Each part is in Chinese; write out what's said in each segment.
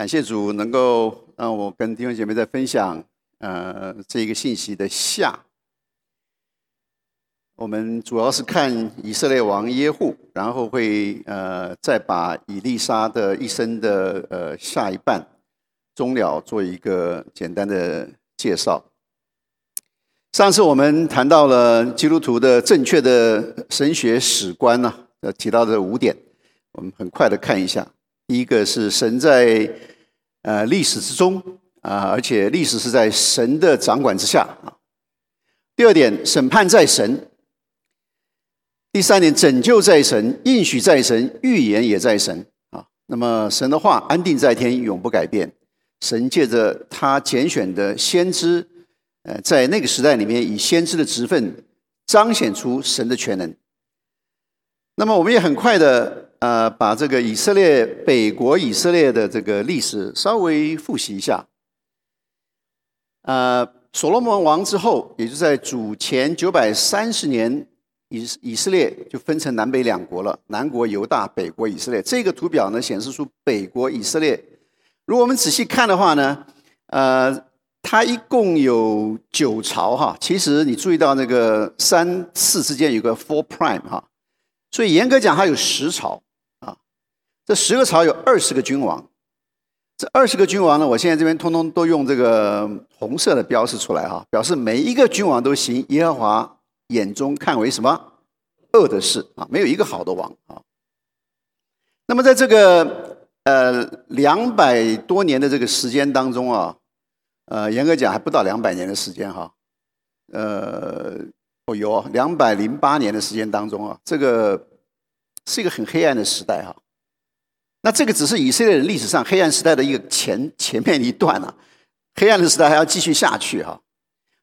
感谢主能够让我跟弟兄姐妹在分享，呃，这一个信息的下。我们主要是看以色列王耶户，然后会呃再把以利沙的一生的呃下一半终了做一个简单的介绍。上次我们谈到了基督徒的正确的神学史观呢，呃提到的五点，我们很快的看一下。第一个是神在呃历史之中啊，而且历史是在神的掌管之下啊。第二点，审判在神；第三点，拯救在神，应许在神，预言也在神啊。那么神的话安定在天，永不改变。神借着他拣选的先知，呃，在那个时代里面，以先知的职分彰显出神的全能。那么我们也很快的。呃，把这个以色列北国以色列的这个历史稍微复习一下。呃，所罗门王之后，也就在主前九百三十年，以以色列就分成南北两国了，南国犹大，北国以色列。这个图表呢，显示出北国以色列。如果我们仔细看的话呢，呃，它一共有九朝哈。其实你注意到那个三四之间有个 four prime 哈，所以严格讲，它有十朝。这十个朝有二十个君王，这二十个君王呢，我现在这边通通都用这个红色的标示出来哈，表示每一个君王都行耶和华眼中看为什么恶的事啊，没有一个好的王啊。那么在这个呃两百多年的这个时间当中啊，呃严格讲还不到两百年的时间哈，呃哦有两百零八年的时间当中啊，这个是一个很黑暗的时代哈。那这个只是以色列人历史上黑暗时代的一个前前面一段啊，黑暗的时代还要继续下去哈。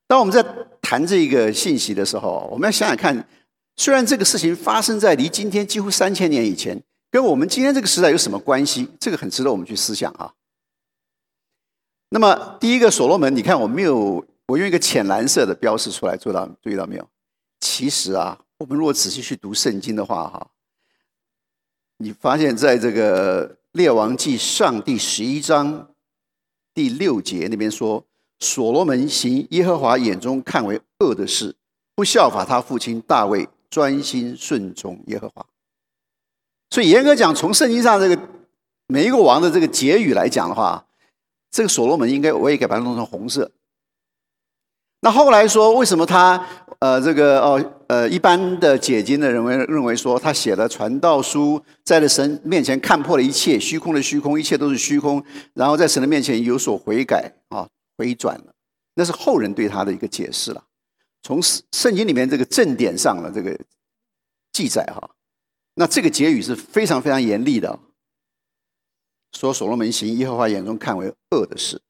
当我们在谈这个信息的时候，我们要想想看，虽然这个事情发生在离今天几乎三千年以前，跟我们今天这个时代有什么关系？这个很值得我们去思想啊。那么第一个所罗门，你看我没有，我用一个浅蓝色的标示出来，做到注意到没有？其实啊，我们如果仔细去读圣经的话，哈。你发现在这个《列王记上》第十一章第六节那边说，所罗门行耶和华眼中看为恶的事，不效法他父亲大卫，专心顺从耶和华。所以严格讲，从圣经上这个每一个王的这个结语来讲的话，这个所罗门应该我也给把它弄成红色。那后来说，为什么他？呃，这个哦，呃，一般的解经的人为认为说，他写了传道书，在了神面前看破了一切虚空的虚空，一切都是虚空，然后在神的面前有所悔改啊，回转了。那是后人对他的一个解释了。从圣经里面这个正典上的这个记载哈，那这个结语是非常非常严厉的，说所罗门行耶和华眼中看为恶的事。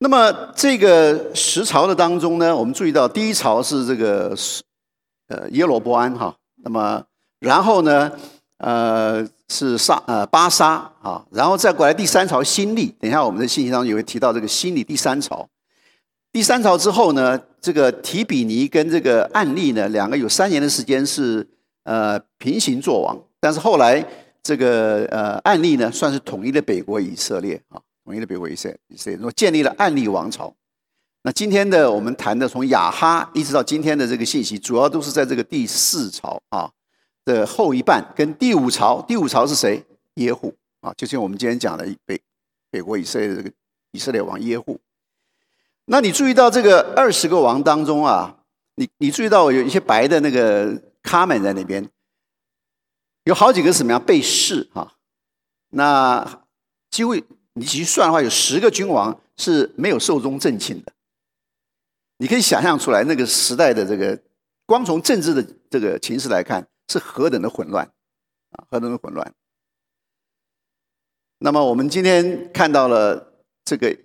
那么这个十朝的当中呢，我们注意到第一朝是这个呃耶罗波安哈，那么然后呢呃是沙呃巴沙啊，然后再过来第三朝新历，等一下我们的信息当中也会提到这个新历第三朝。第三朝之后呢，这个提比尼跟这个案例呢，两个有三年的时间是呃平行作王，但是后来这个呃案例呢，算是统一了北国以色列啊。统一的北国以色列，以色列建立了案例王朝。那今天的我们谈的从亚哈一直到今天的这个信息，主要都是在这个第四朝啊的后一半，跟第五朝。第五朝是谁？耶户啊，就像我们今天讲的北北国以色列的这个以色列王耶户。那你注意到这个二十个王当中啊，你你注意到有一些白的那个卡门在那边，有好几个什么样被弑哈？那几乎。你去算的话，有十个君王是没有寿终正寝的。你可以想象出来，那个时代的这个，光从政治的这个情势来看，是何等的混乱啊，何等的混乱。那么我们今天看到了这个，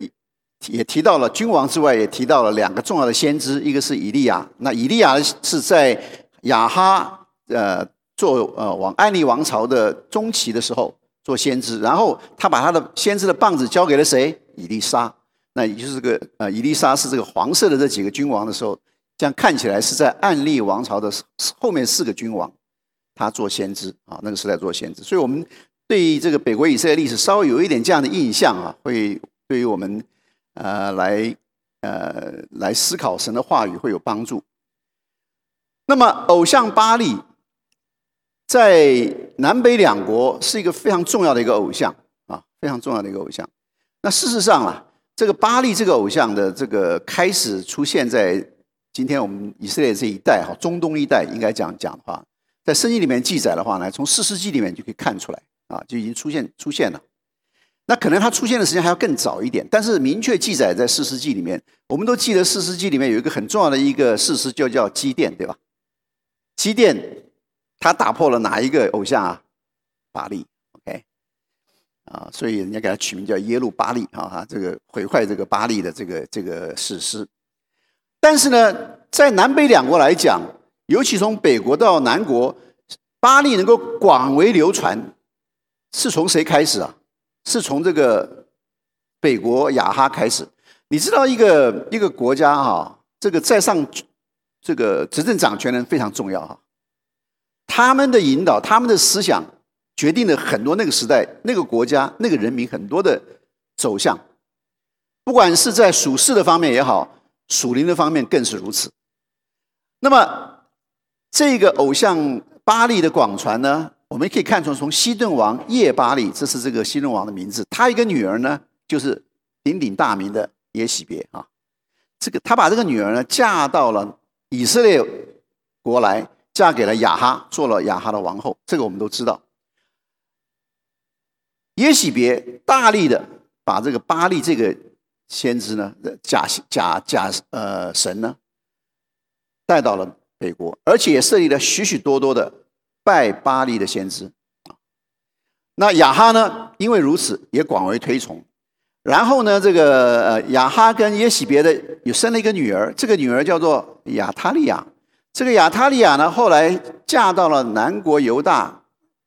也提到了君王之外，也提到了两个重要的先知，一个是以利亚。那以利亚是在亚哈呃做呃王安利王朝的中期的时候。做先知，然后他把他的先知的棒子交给了谁？以利沙。那也就是这个呃，以利沙是这个黄色的这几个君王的时候，这样看起来是在暗利王朝的后面四个君王，他做先知啊，那个时代做先知。所以我们对于这个北国以色列历史稍微有一点这样的印象啊，会对于我们呃来呃来思考神的话语会有帮助。那么，偶像巴利在南北两国是一个非常重要的一个偶像啊，非常重要的一个偶像。那事实上啊，这个巴利这个偶像的这个开始出现在今天我们以色列这一带哈，中东一带应该这样讲的话，在圣经里面记载的话呢，从四世纪里面就可以看出来啊，就已经出现出现了。那可能它出现的时间还要更早一点，但是明确记载在四世纪里面。我们都记得四世纪里面有一个很重要的一个事实，就叫基甸，对吧？基甸，他打破了哪一个偶像啊？巴利，OK，啊，所以人家给他取名叫耶路巴利啊，这个毁坏这个巴利的这个这个史诗。但是呢，在南北两国来讲，尤其从北国到南国，巴利能够广为流传，是从谁开始啊？是从这个北国亚哈开始。你知道一个一个国家哈，这个在上。这个执政掌权人非常重要哈，他们的引导、他们的思想，决定了很多那个时代、那个国家、那个人民很多的走向。不管是在属世的方面也好，属灵的方面更是如此。那么，这个偶像巴利的广传呢，我们可以看出，从西顿王叶巴利，这是这个西顿王的名字，他一个女儿呢，就是鼎鼎大名的耶喜别啊。这个他把这个女儿呢嫁到了。以色列国来嫁给了雅哈，做了雅哈的王后。这个我们都知道。耶喜别大力的把这个巴利这个先知呢，假假假呃神呢，带到了北国，而且也设立了许许多多的拜巴利的先知。那雅哈呢，因为如此也广为推崇。然后呢，这个呃雅哈跟耶喜别的有生了一个女儿，这个女儿叫做亚他利亚。这个亚他利亚呢，后来嫁到了南国犹大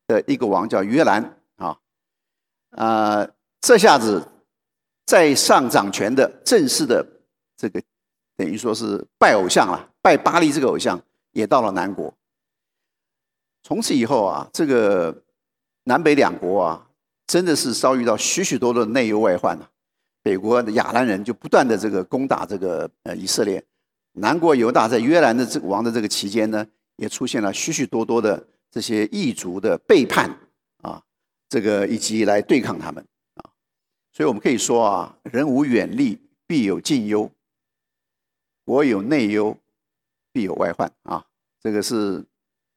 的一个王，叫约兰啊。呃，这下子在上掌权的正式的这个等于说是拜偶像了，拜巴黎这个偶像也到了南国。从此以后啊，这个南北两国啊。真的是遭遇到许许多多的内忧外患呐！北国的亚兰人就不断的这个攻打这个呃以色列，南国犹大在约兰的这个王的这个期间呢，也出现了许许多多的这些异族的背叛啊，这个以及来对抗他们啊，所以我们可以说啊，人无远虑，必有近忧；国有内忧，必有外患啊，这个是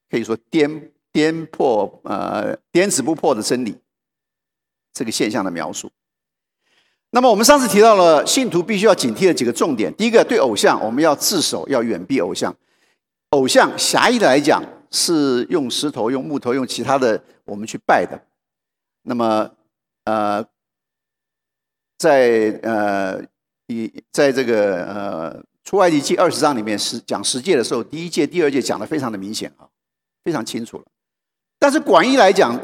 可以说颠颠破呃颠子不破的真理。这个现象的描述。那么我们上次提到了信徒必须要警惕的几个重点。第一个，对偶像我们要自首，要远避偶像。偶像狭义的来讲，是用石头、用木头、用其他的我们去拜的。那么，呃，在呃以在这个呃出埃及记二十章里面是讲十诫的时候，第一诫、第二诫讲的非常的明显啊，非常清楚了。但是广义来讲，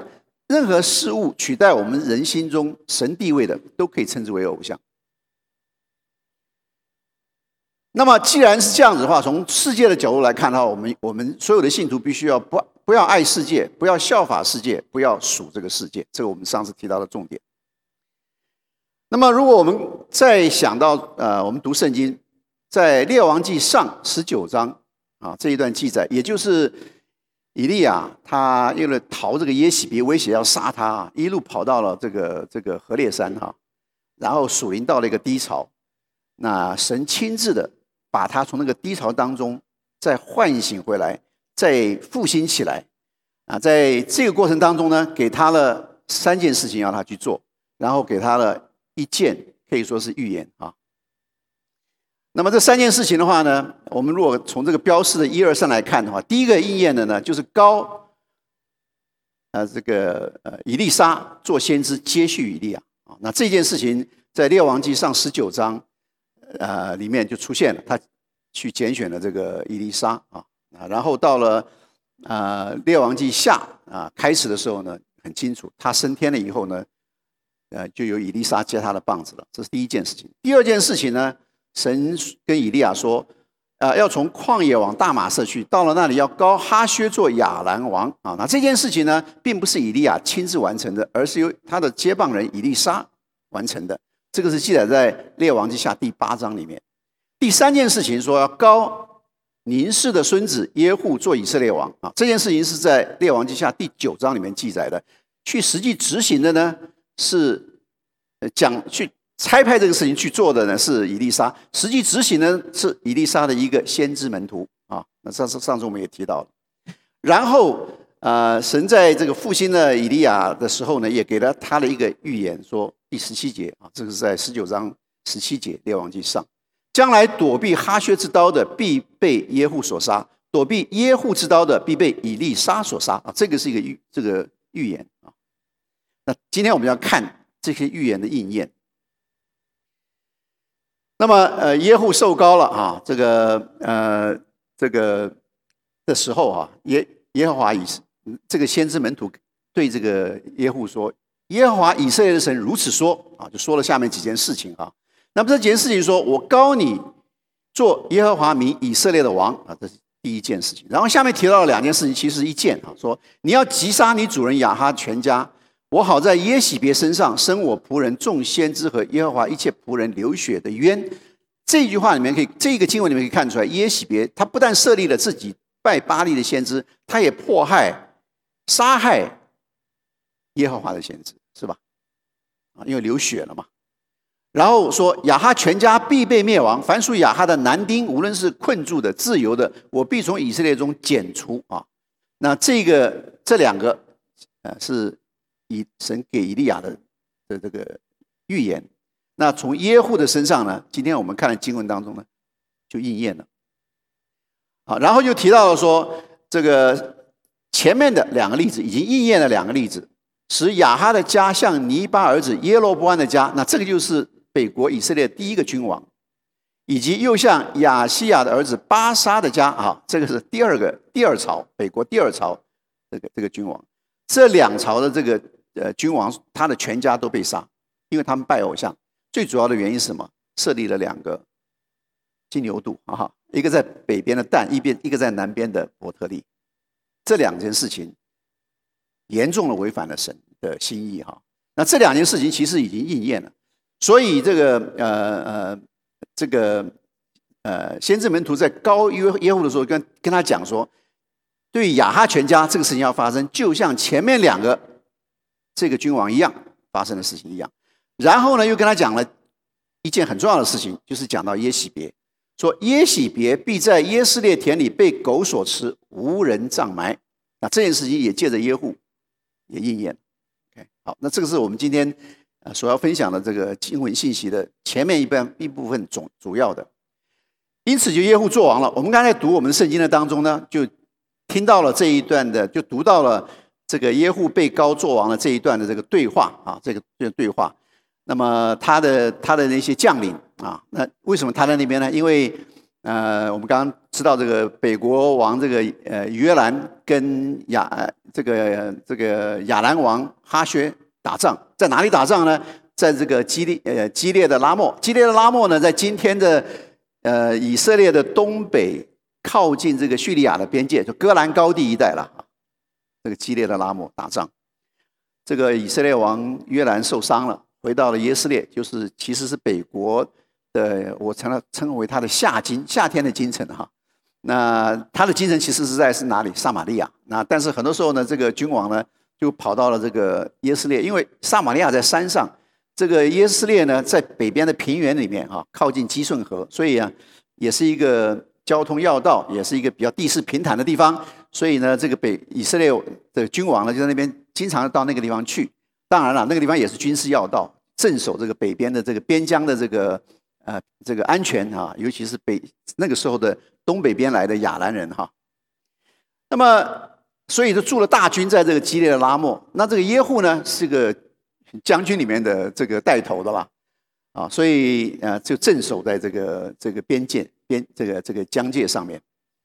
任何事物取代我们人心中神地位的，都可以称之为偶像。那么，既然是这样子的话，从世界的角度来看的话，我们我们所有的信徒必须要不不要爱世界，不要效法世界，不要属这个世界。这个我们上次提到的重点。那么，如果我们再想到呃，我们读圣经，在列王记上十九章啊这一段记载，也就是。以利亚他为了逃这个耶喜别威胁要杀他啊，一路跑到了这个这个河烈山哈，然后属灵到了一个低潮，那神亲自的把他从那个低潮当中再唤醒回来，再复兴起来啊，在这个过程当中呢，给他了三件事情要他去做，然后给他了一件可以说是预言啊。那么这三件事情的话呢，我们如果从这个标示的一二三来看的话，第一个应验的呢，就是高，呃，这个呃，以利沙做先知接续以利亚啊。那这件事情在列王记上十九章，呃，里面就出现了，他去拣选了这个以利沙啊啊。然后到了呃列王记下啊开始的时候呢，很清楚，他升天了以后呢，呃，就有以利沙接他的棒子了。这是第一件事情。第二件事情呢？神跟以利亚说：“呃，要从旷野往大马社去，到了那里要高哈薛做亚兰王啊。那这件事情呢，并不是以利亚亲自完成的，而是由他的接棒人以利沙完成的。这个是记载在列王记下第八章里面。第三件事情说要高宁氏的孙子耶户做以色列王啊，这件事情是在列王记下第九章里面记载的。去实际执行的呢是讲去。差派这个事情去做的呢是以利沙，实际执行呢是以利沙的一个先知门徒啊。那上次上次我们也提到了，然后呃，神在这个复兴了以利亚的时候呢，也给了他的一个预言，说第十七节啊，这个是在十九章十七节列王记上，将来躲避哈薛之刀的必被耶户所杀，躲避耶户之刀的必被以利沙所杀啊。这个是一个预这个预言啊。那今天我们要看这些预言的应验。那么，呃，耶户受高了啊，这个，呃，这个的时候啊，耶耶和华以这个先知门徒对这个耶户说：“耶和华以色列的神如此说啊，就说了下面几件事情啊。那么这几件事情说，我高你做耶和华民以色列的王啊，这是第一件事情。然后下面提到了两件事情，其实一件啊，说你要击杀你主人亚哈全家。”我好在耶喜别身上生我仆人众先知和耶和华一切仆人流血的冤。这句话里面可以，这个经文里面可以看出来，耶喜别他不但设立了自己拜巴利的先知，他也迫害、杀害耶和华的先知，是吧？啊，因为流血了嘛。然后说亚哈全家必被灭亡，凡属亚哈的男丁，无论是困住的、自由的，我必从以色列中剪除啊。那这个这两个，呃，是。以神给以利亚的的这个预言，那从耶户的身上呢？今天我们看的经文当中呢，就应验了。好，然后又提到了说，这个前面的两个例子已经应验了两个例子，使亚哈的家像尼巴儿子耶罗波安的家，那这个就是北国以色列第一个君王，以及又像亚西亚的儿子巴沙的家啊，这个是第二个第二朝北国第二朝这个这个君王，这两朝的这个。呃，君王他的全家都被杀，因为他们拜偶像。最主要的原因是什么？设立了两个金牛犊啊，一个在北边的蛋，一边一个在南边的伯特利。这两件事情严重的违反了神的心意哈。那这两件事情其实已经应验了，所以这个呃呃这个呃先知门徒在高约耶户的时候，跟跟他讲说，对亚哈全家这个事情要发生，就像前面两个。这个君王一样发生的事情一样，然后呢，又跟他讲了一件很重要的事情，就是讲到耶喜别，说耶喜别必在耶斯列田里被狗所吃，无人葬埋。那这件事情也借着耶户也应验。OK，好，那这个是我们今天呃所要分享的这个经文信息的前面一半一部分总主要的。因此就耶户做王了。我们刚才读我们圣经的当中呢，就听到了这一段的，就读到了。这个耶户被高作王的这一段的这个对话啊，这个这个对话，那么他的他的那些将领啊，那为什么他在那边呢？因为呃，我们刚刚知道这个北国王这个呃约兰跟亚这个这个亚兰王哈薛打仗，在哪里打仗呢？在这个激烈呃激烈的拉莫，激烈的拉莫呢，在今天的呃以色列的东北，靠近这个叙利亚的边界，就戈兰高地一带了。这个激烈的拉姆打仗，这个以色列王约兰受伤了，回到了耶斯列，就是其实是北国的，我称了称为他的夏京，夏天的京城哈。那他的京城其实是在是哪里？撒玛利亚。那但是很多时候呢，这个君王呢就跑到了这个耶斯列，因为撒玛利亚在山上，这个耶斯列呢在北边的平原里面哈，靠近基顺河，所以啊也是一个交通要道，也是一个比较地势平坦的地方。所以呢，这个北以色列的君王呢，就在那边经常到那个地方去。当然了，那个地方也是军事要道，镇守这个北边的这个边疆的这个呃这个安全啊，尤其是北那个时候的东北边来的亚兰人哈。那么，所以就驻了大军在这个激烈的拉莫。那这个耶户呢，是个将军里面的这个带头的啦，啊，所以呃就镇守在这个这个边界边这个这个疆界上面。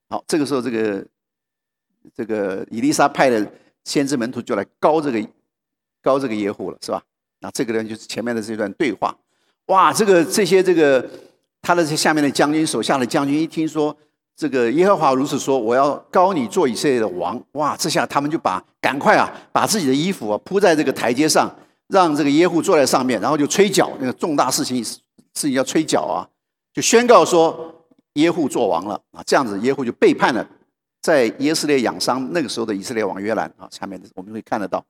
好，这个时候这个。这个伊丽莎派的先知门徒就来高这个高这个耶户了，是吧？那这个呢，就是前面的这段对话。哇，这个这些这个他的这下面的将军、手下的将军一听说这个耶和华如此说，我要高你做以色列的王，哇！这下他们就把赶快啊，把自己的衣服啊铺在这个台阶上，让这个耶户坐在上面，然后就吹角，那个重大事情事情要吹角啊，就宣告说耶户做王了啊！这样子耶户就背叛了在耶斯列养伤那个时候的以色列王约兰啊，下面我们会看得到。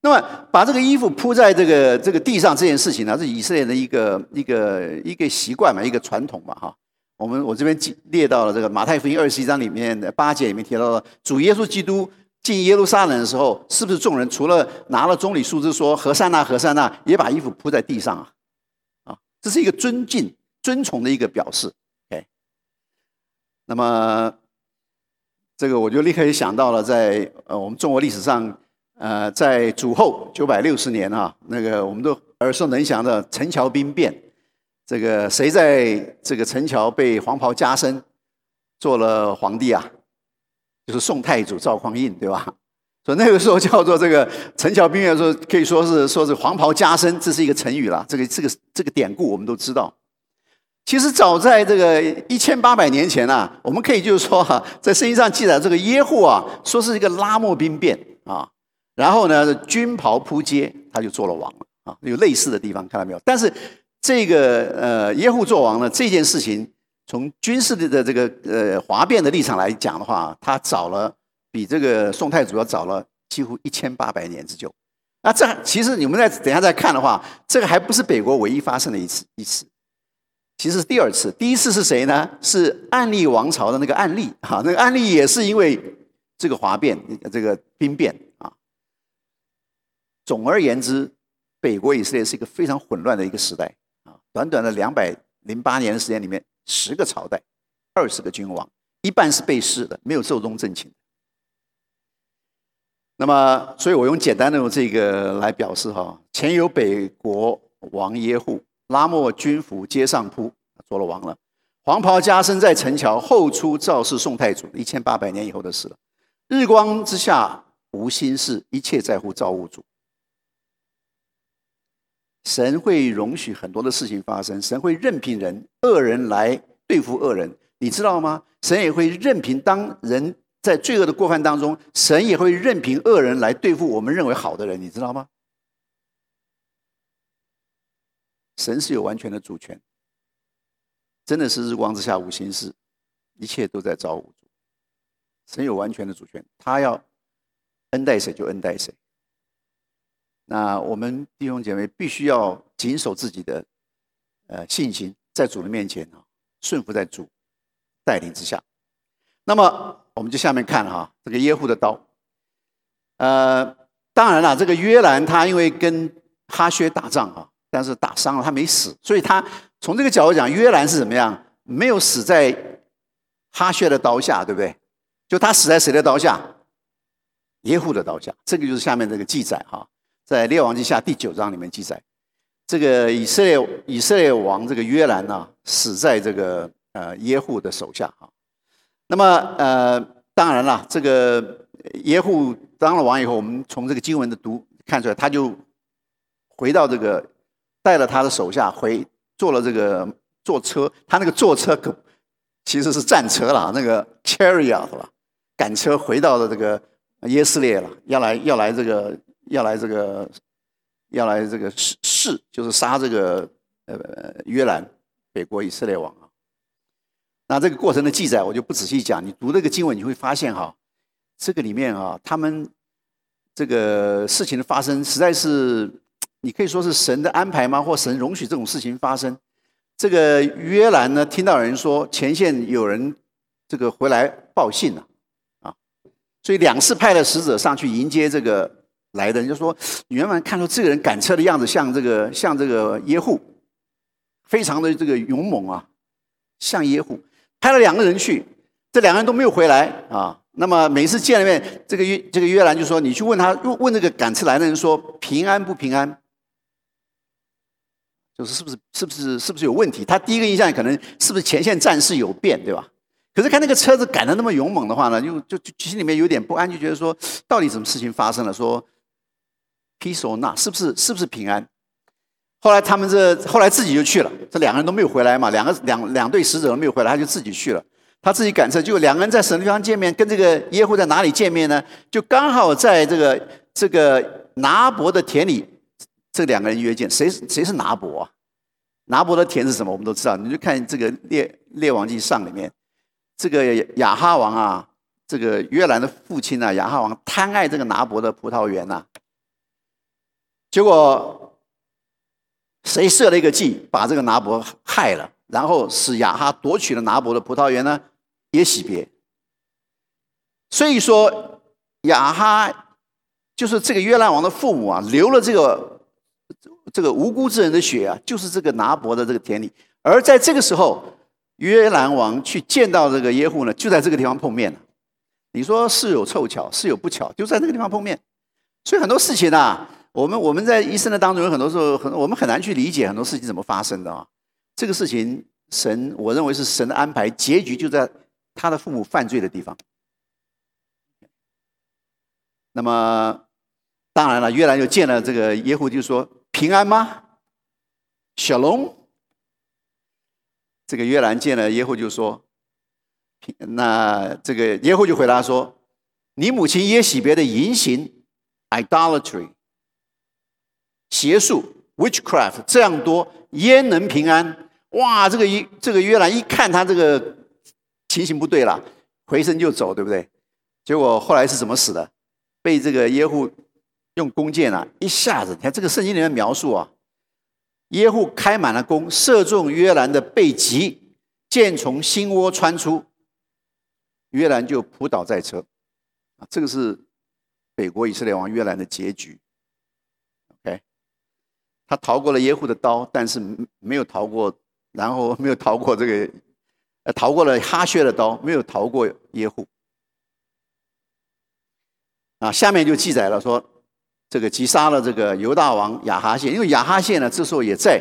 那么，把这个衣服铺在这个这个地上这件事情呢，是以色列的一个一个一个习惯嘛，一个传统嘛，哈。我们我这边列到了这个马太福音二十一章里面的八节里面提到了，主耶稣基督进耶路撒冷的时候，是不是众人除了拿了棕榈树枝说和善那和善那，也把衣服铺在地上啊？啊，这是一个尊敬、尊崇的一个表示。哎，那么这个我就立刻想到了，在呃我们中国历史上。呃，在主后九百六十年啊，那个我们都耳熟能详的陈桥兵变，这个谁在这个陈桥被黄袍加身做了皇帝啊？就是宋太祖赵匡胤，对吧？所以那个时候叫做这个陈桥兵变，说可以说是说是黄袍加身，这是一个成语了。这个这个这个典故我们都知道。其实早在这个一千八百年前啊，我们可以就是说哈，在圣经上记载这个耶户啊，说是一个拉莫兵变啊。然后呢，军袍扑街，他就做了王了啊！有类似的地方，看到没有？但是这个呃耶户做王呢，这件事情从军事的的这个呃哗变的立场来讲的话，他早了比这个宋太祖要早了几乎一千八百年之久。那这其实你们再等下再看的话，这个还不是北国唯一发生的一次一次，其实是第二次。第一次是谁呢？是暗利王朝的那个暗利哈，那个暗利也是因为这个哗变，这个兵变啊。总而言之，北国以色列是一个非常混乱的一个时代啊！短短的两百零八年的时间里面，十个朝代，二十个君王，一半是被弑的，没有寿终正寝。那么，所以我用简单的用这个来表示哈：前有北国王耶户，拉莫军服街上铺，做了王了；黄袍加身在城桥，后出赵氏宋太祖，一千八百年以后的事了。日光之下无心事，一切在乎造物主。神会容许很多的事情发生，神会任凭人恶人来对付恶人，你知道吗？神也会任凭当人在罪恶的过犯当中，神也会任凭恶人来对付我们认为好的人，你知道吗？神是有完全的主权，真的是日光之下无心事，一切都在造物主。神有完全的主权，他要恩待谁就恩待谁。那我们弟兄姐妹必须要谨守自己的呃信心，在主的面前啊，顺服在主带领之下。那么我们就下面看哈，这个耶户的刀。呃，当然了，这个约兰他因为跟哈薛打仗啊，但是打伤了，他没死，所以他从这个角度讲，约兰是怎么样？没有死在哈薛的刀下，对不对？就他死在谁的刀下？耶户的刀下。这个就是下面这个记载哈。在列王记下第九章里面记载，这个以色列以色列王这个约兰呢，死在这个呃耶户的手下哈。那么呃，当然了，这个耶户当了王以后，我们从这个经文的读看出来，他就回到这个带了他的手下回坐了这个坐车，他那个坐车可其实是战车了，那个 chariot 了，赶车回到了这个耶斯列了，要来要来这个。要来这个，要来这个弑弑，就是杀这个呃约兰北国以色列王啊。那这个过程的记载我就不仔细讲，你读这个经文你会发现哈，这个里面啊，他们这个事情的发生实在是，你可以说是神的安排吗？或神容许这种事情发生？这个约兰呢，听到人说前线有人这个回来报信了啊，所以两次派了使者上去迎接这个。来的人就说：“原本看到这个人赶车的样子，像这个像这个耶户，非常的这个勇猛啊，像耶户。派了两个人去，这两个人都没有回来啊。那么每次见了面，这个约这个约兰就说：你去问他，问这个赶车来的人说平安不平安？就是是不是是不是是不是有问题？他第一个印象可能是不是前线战事有变，对吧？可是看那个车子赶得那么勇猛的话呢，就就就心里面有点不安，就觉得说到底什么事情发生了？说。peace or not，是不是是不是平安？后来他们这后来自己就去了，这两个人都没有回来嘛，两个两两队使者都没有回来，他就自己去了。他自己赶车，就两个人在什么地方见面？跟这个耶户在哪里见面呢？就刚好在这个这个拿伯的田里，这两个人约见。谁谁是拿伯啊？拿伯的田是什么？我们都知道，你就看这个列列王记上里面，这个亚哈王啊，这个约兰的父亲啊，亚哈王贪爱这个拿伯的葡萄园呐，结果谁设了一个计，把这个拿伯害了，然后使亚哈夺取了拿伯的葡萄园呢？也洗别。所以说亚哈就是这个约兰王的父母啊，留了这个。这个无辜之人的血啊，就是这个拿伯的这个田里。而在这个时候，约兰王去见到这个耶户呢，就在这个地方碰面了。你说是有凑巧，是有不巧，就在这个地方碰面。所以很多事情啊，我们我们在一生的当中，有很多时候很我们很难去理解很多事情怎么发生的啊。这个事情，神我认为是神的安排，结局就在他的父母犯罪的地方。那么，当然了，约兰就见了这个耶户，就说。平安吗？小龙，这个约兰见了耶户就说：“平。”那这个耶户就回答说：“你母亲耶喜别的淫行，idolatry，邪术，witchcraft，这样多，焉能平安？”哇，这个一这个约兰一看他这个情形不对了，回身就走，对不对？结果后来是怎么死的？被这个耶户。用弓箭啊，一下子，你看这个圣经里面描述啊，耶户开满了弓，射中约兰的背脊，箭从心窝穿出，约兰就扑倒在车，啊，这个是北国以色列王约兰的结局。OK，他逃过了耶户的刀，但是没有逃过，然后 没有逃过这个，逃过了哈薛的刀，没有逃过耶户。啊，下面就记载了说。这个击杀了这个犹大王亚哈谢，因为亚哈谢呢，这时候也在，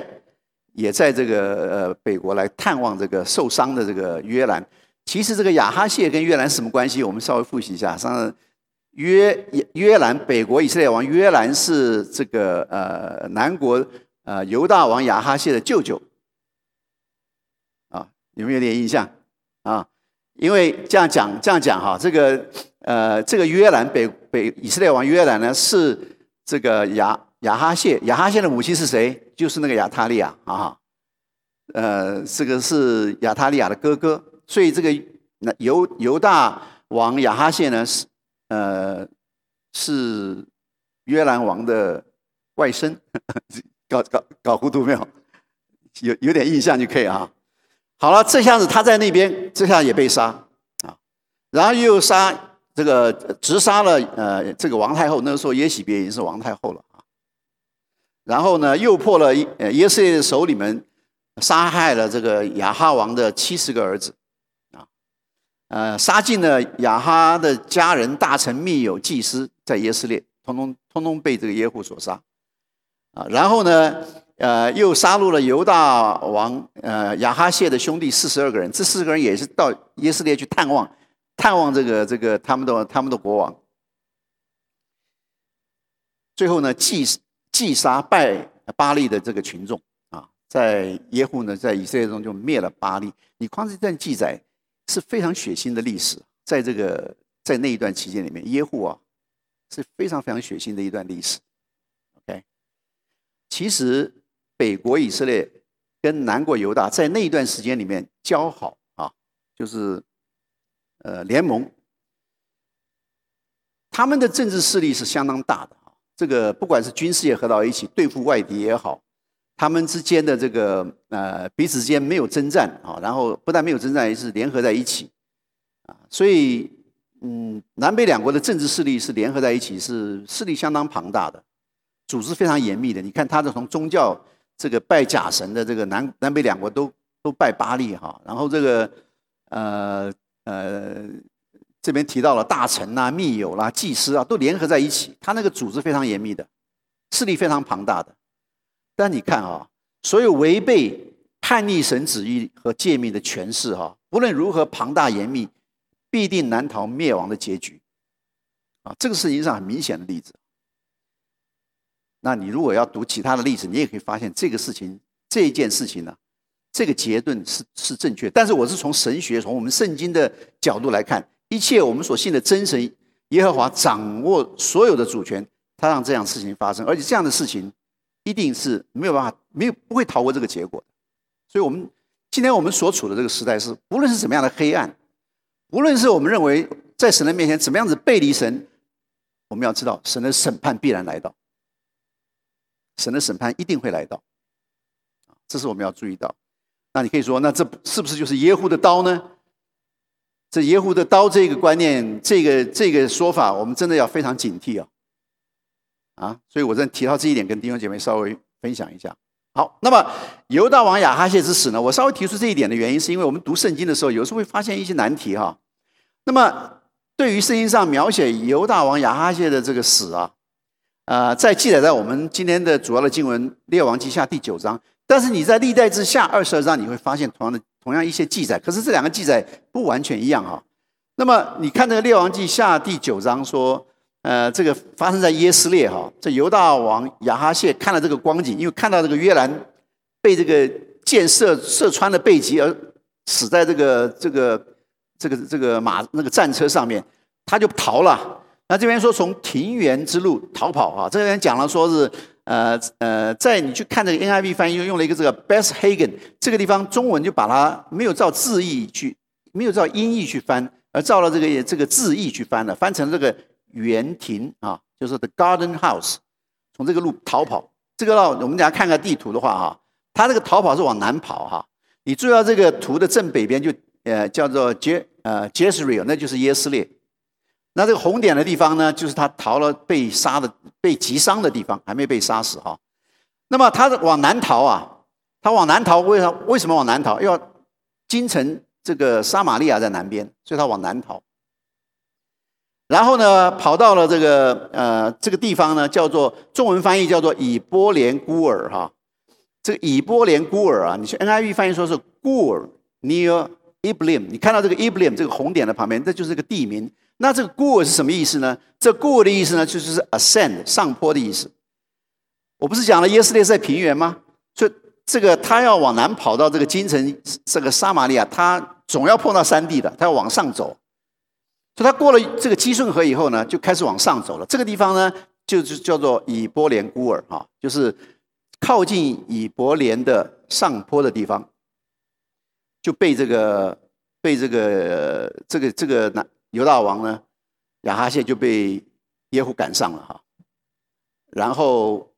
也在这个呃北国来探望这个受伤的这个约兰。其实这个亚哈谢跟约兰是什么关系？我们稍微复习一下。上约约兰北国以色列王约兰是这个呃南国呃犹大王亚哈谢的舅舅。啊，有没有点印象？啊，因为这样讲这样讲哈，这个呃这个约兰北北以色列王约兰呢是。这个亚亚哈谢，亚哈谢的母亲是谁？就是那个亚他利亚啊，呃，这个是亚他利亚的哥哥，所以这个那犹犹大王亚哈谢呢是呃是约兰王的外甥，搞搞搞糊涂没有？有有点印象就可以啊。好了，这下子他在那边，这下也被杀啊，然后又杀。这个直杀了呃，这个王太后那个时候耶喜别已经是王太后了啊。然后呢，诱迫了耶耶色列的首领们杀害了这个亚哈王的七十个儿子啊，呃，杀尽了亚哈的家人、大臣、密友、祭司，在耶斯列，通通通通被这个耶户所杀啊。然后呢，呃，又杀戮了犹大王呃亚哈谢的兄弟四十二个人，这四十个人也是到耶斯列去探望。探望这个这个他们的他们的国王，最后呢，祭祭杀拜巴利的这个群众啊，在耶户呢，在以色列中就灭了巴利。你光这段记载是非常血腥的历史，在这个在那一段期间里面，耶户啊是非常非常血腥的一段历史。OK，其实北国以色列跟南国犹大在那一段时间里面交好啊，就是。呃，联盟，他们的政治势力是相当大的啊。这个不管是军事也合到一起对付外敌也好，他们之间的这个呃彼此之间没有征战啊，然后不但没有征战，也是联合在一起啊。所以，嗯，南北两国的政治势力是联合在一起，是势力相当庞大的，组织非常严密的。你看，他的从宗教这个拜假神的这个南南北两国都都拜巴利哈，然后这个呃。呃，这边提到了大臣呐、密友啦、祭司啊，都联合在一起，他那个组织非常严密的，势力非常庞大的。但你看啊，所有违背叛逆神旨意和诫命的权势哈，不论如何庞大严密，必定难逃灭亡的结局。啊，这个是一个很明显的例子。那你如果要读其他的例子，你也可以发现这个事情这一件事情呢，这个结论是是正确。但是我是从神学从我们圣经的角度来看，一切我们所信的真神耶和华掌握所有的主权，他让这样事情发生，而且这样的事情一定是没有办法没有不会逃过这个结果的。所以，我们今天我们所处的这个时代是，无论是怎么样的黑暗，无论是我们认为在神的面前怎么样子背离神，我们要知道神的审判必然来到，神的审判一定会来到，这是我们要注意到。那你可以说，那这是不是就是耶户的刀呢？这耶户的刀这个观念，这个这个说法，我们真的要非常警惕啊！啊，所以我在提到这一点，跟弟兄姐妹稍微分享一下。好，那么犹大王亚哈谢之死呢？我稍微提出这一点的原因，是因为我们读圣经的时候，有时候会发现一些难题哈。那么对于圣经上描写犹大王亚哈谢的这个死啊，呃，在记载在我们今天的主要的经文《列王记下》第九章，但是你在历代之下二十二章，你会发现同样的。同样一些记载，可是这两个记载不完全一样哈。那么你看这个《列王记下》第九章说，呃，这个发生在耶斯列哈，这犹大王亚哈谢看了这个光景，因为看到这个约兰被这个箭射射穿了背脊而死在这个这个这个这个马那个战车上面，他就逃了。那这边说从庭园之路逃跑啊，这边讲了说是。呃呃，在你去看这个 NIV 翻译，用了一个这个 Best Hagen 这个地方，中文就把它没有照字义去，没有照音译去翻，而照了这个这个字义去翻了，翻成这个园亭啊，就是 The Garden House，从这个路逃跑。这个呢，我们等下看看地图的话哈，它这个逃跑是往南跑哈。你注意到这个图的正北边就呃叫做杰呃 Jezreel，那就是耶斯列。那这个红点的地方呢，就是他逃了被杀的、被击伤的地方，还没被杀死哈。那么他往南逃啊，他往南逃，为啥？为什么往南逃？要京城这个撒玛利亚在南边，所以他往南逃。然后呢，跑到了这个呃这个地方呢，叫做中文翻译叫做以波连孤儿哈。这个以波连孤儿啊，你去 NIV 翻译说是孤儿 near Iblim，你看到这个 Iblim 这个红点的旁边，这就是个地名。那这个 “go” 是什么意思呢？这 “go” 的意思呢，就是 “ascend” 上坡的意思。我不是讲了耶斯列在平原吗？所以这个他要往南跑到这个京城，这个撒玛利亚，他总要碰到山地的，他要往上走。所以他过了这个基顺河以后呢，就开始往上走了。这个地方呢，就是叫做以波连孤儿哈，就是靠近以伯连的上坡的地方，就被这个被这个这个这个南。犹大王呢，亚哈谢就被耶户赶上了哈，然后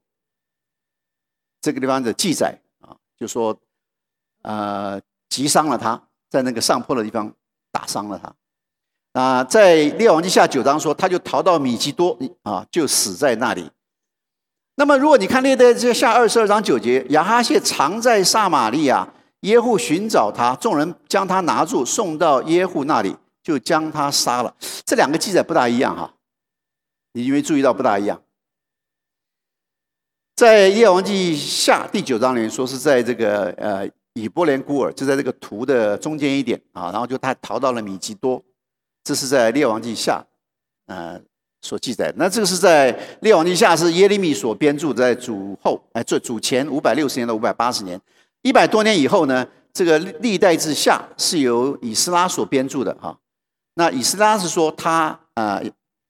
这个地方的记载啊，就说呃击伤了他，在那个上坡的地方打伤了他。啊，在列王记下九章说，他就逃到米基多啊，就死在那里。那么如果你看列在这下二十二章九节，亚哈谢藏在撒玛利亚，耶户寻找他，众人将他拿住，送到耶户那里。就将他杀了，这两个记载不大一样哈，你有没有注意到不大一样？在《列王记下》第九章里面说是在这个呃以波连孤儿，就在这个图的中间一点啊，然后就他逃到了米吉多，这是在《列王记下》呃所记载。那这个是在《列王记下》是耶利米所编著，在主后哎这主前五百六十年到五百八十年，一百多年以后呢，这个历代志下是由以斯拉所编著的哈。那以斯拉是说他呃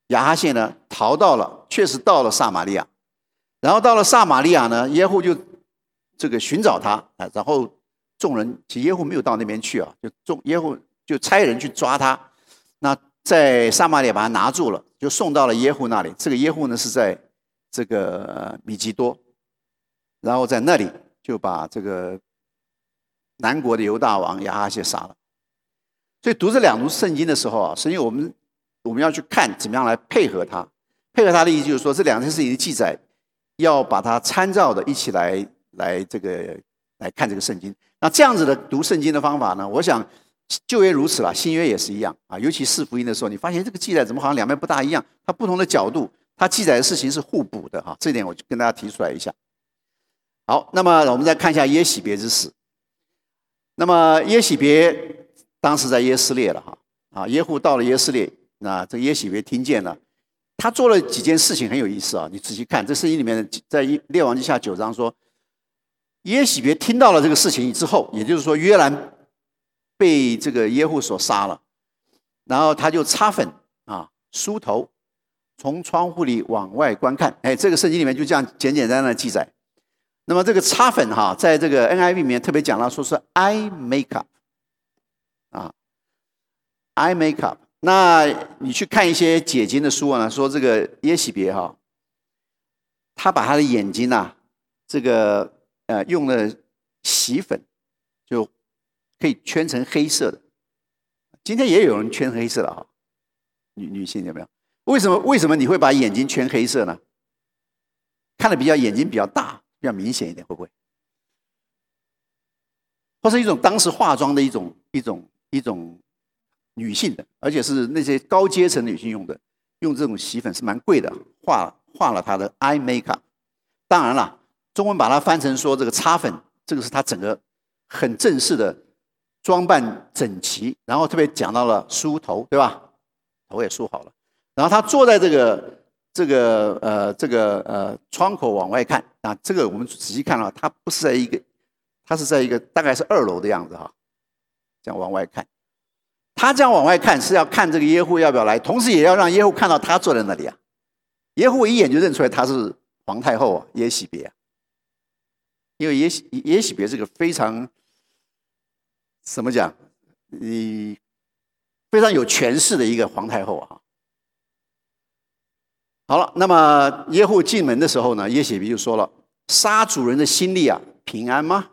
亚哈谢呢逃到了，确实到了撒玛利亚，然后到了撒玛利亚呢，耶户就这个寻找他啊，然后众人其实耶户没有到那边去啊，就众耶户就差人去抓他，那在撒玛利亚把他拿住了，就送到了耶户那里。这个耶户呢是在这个米吉多，然后在那里就把这个南国的犹大王亚哈谢杀了。所以读这两读圣经的时候啊，所以我们我们要去看怎么样来配合它。配合它的意思就是说，这两件事情的记载要把它参照的一起来来这个来看这个圣经。那这样子的读圣经的方法呢，我想旧约如此了，新约也是一样啊。尤其四福音的时候，你发现这个记载怎么好像两边不大一样？它不同的角度，它记载的事情是互补的哈。这点我就跟大家提出来一下。好，那么我们再看一下耶喜别之死。那么耶喜别。当时在耶斯列了哈。啊耶户到了耶斯列，那这耶喜别听见了，他做了几件事情很有意思啊，你仔细看，这圣经里面在列王记下九章说，耶喜别听到了这个事情之后，也就是说约兰被这个耶户所杀了，然后他就擦粉啊，梳头，从窗户里往外观看，哎，这个圣经里面就这样简简单单的记载。那么这个擦粉哈，在这个 NIV 里面特别讲到说是 eye makeup，啊，eye makeup。那你去看一些解经的书啊，说这个耶喜别哈，他把他的眼睛呐，这个呃用了洗粉，就可以圈成黑色的。今天也有人圈黑色的哈，女女性有没有？为什么为什么你会把眼睛圈黑色呢？看的比较眼睛比较大。比较明显一点，会不会？或是一种当时化妆的一种一种一种女性的，而且是那些高阶层女性用的，用这种洗粉是蛮贵的，画画了她的 eye makeup。当然了，中文把它翻成说这个擦粉，这个是她整个很正式的装扮整齐，然后特别讲到了梳头，对吧？头也梳好了，然后她坐在这个。这个呃，这个呃，窗口往外看啊，这个我们仔细看了，它不是在一个，它是在一个大概是二楼的样子哈，这样往外看，他这样往外看是要看这个耶户要不要来，同时也要让耶户看到他坐在那里啊，耶户一眼就认出来他是皇太后啊，耶喜别，因为耶喜耶喜别是个非常怎么讲，你非常有权势的一个皇太后啊。好了，那么耶户进门的时候呢，耶喜别就说了：“杀主人的心力啊，平安吗？”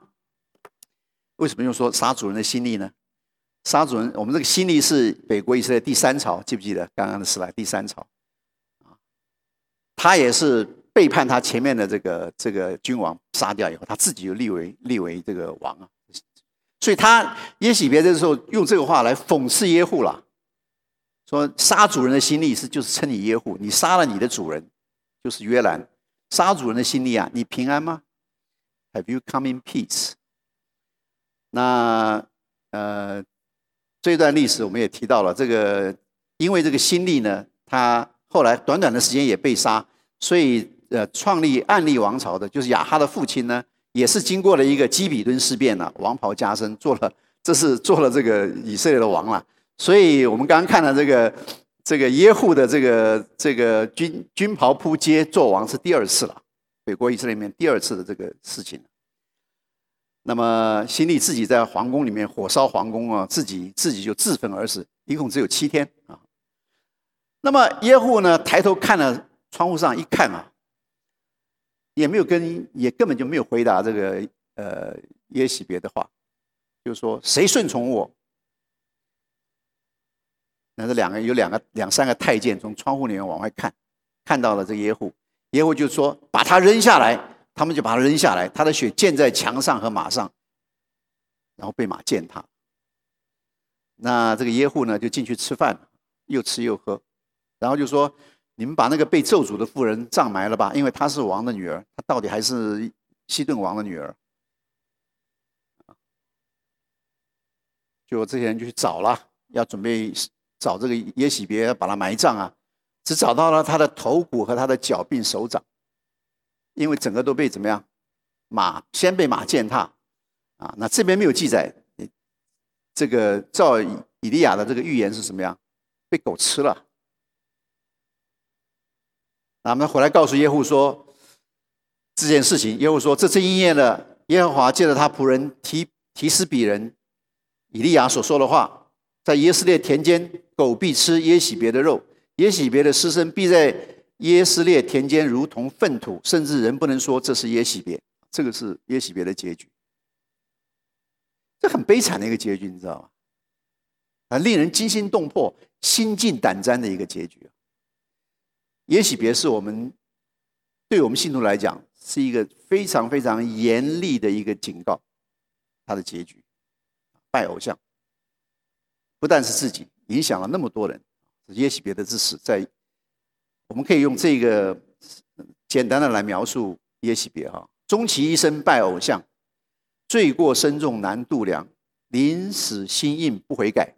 为什么又说杀主人的心力呢？杀主人，我们这个心力是北国以色列第三朝，记不记得刚刚的时代第三朝？啊，他也是背叛他前面的这个这个君王杀掉以后，他自己就立为立为这个王啊，所以他耶喜别的时候用这个话来讽刺耶户了。说杀主人的心力是就是称你耶户，你杀了你的主人，就是约兰。杀主人的心力啊，你平安吗？Have you come in peace？那呃，这段历史我们也提到了，这个因为这个新力呢，他后来短短的时间也被杀，所以呃，创立暗利王朝的，就是亚哈的父亲呢，也是经过了一个基比敦事变了，王袍加身，做了这是做了这个以色列的王了。所以我们刚刚看到这个这个耶户的这个这个军军袍扑街做王是第二次了，北国以色列里面第二次的这个事情。那么辛利自己在皇宫里面火烧皇宫啊，自己自己就自焚而死，一共只有七天啊。那么耶户呢抬头看了窗户上一看啊，也没有跟也根本就没有回答这个呃耶喜别的话，就是说谁顺从我？那这两个有两个两三个太监从窗户里面往外看，看到了这个耶户，耶户就说把他扔下来，他们就把他扔下来，他的血溅在墙上和马上，然后被马践踏。那这个耶户呢就进去吃饭，又吃又喝，然后就说你们把那个被咒诅的妇人葬埋了吧，因为她是王的女儿，她到底还是西顿王的女儿。就这些人就去找了，要准备。找这个耶喜别把他埋葬啊，只找到了他的头骨和他的脚并手掌，因为整个都被怎么样？马先被马践踏啊。那这边没有记载，这个照以利亚的这个预言是什么样？被狗吃了。那我们回来告诉耶户说这件事情，耶户说这次应验了耶和华借着他仆人提提斯比人以利亚所说的话。在耶斯列田间，狗必吃耶喜别的肉，耶喜别的尸身必在耶斯列田间如同粪土，甚至人不能说这是耶喜别，这个是耶喜别的结局。这很悲惨的一个结局，你知道吗？啊，令人惊心动魄、心惊胆战的一个结局。耶喜别是我们对我们信徒来讲是一个非常非常严厉的一个警告，他的结局，拜偶像。不但是自己影响了那么多人，耶喜别的之死，在我们可以用这个简单的来描述耶喜别哈，终其一生拜偶像，罪过深重难度量，临死心硬不悔改。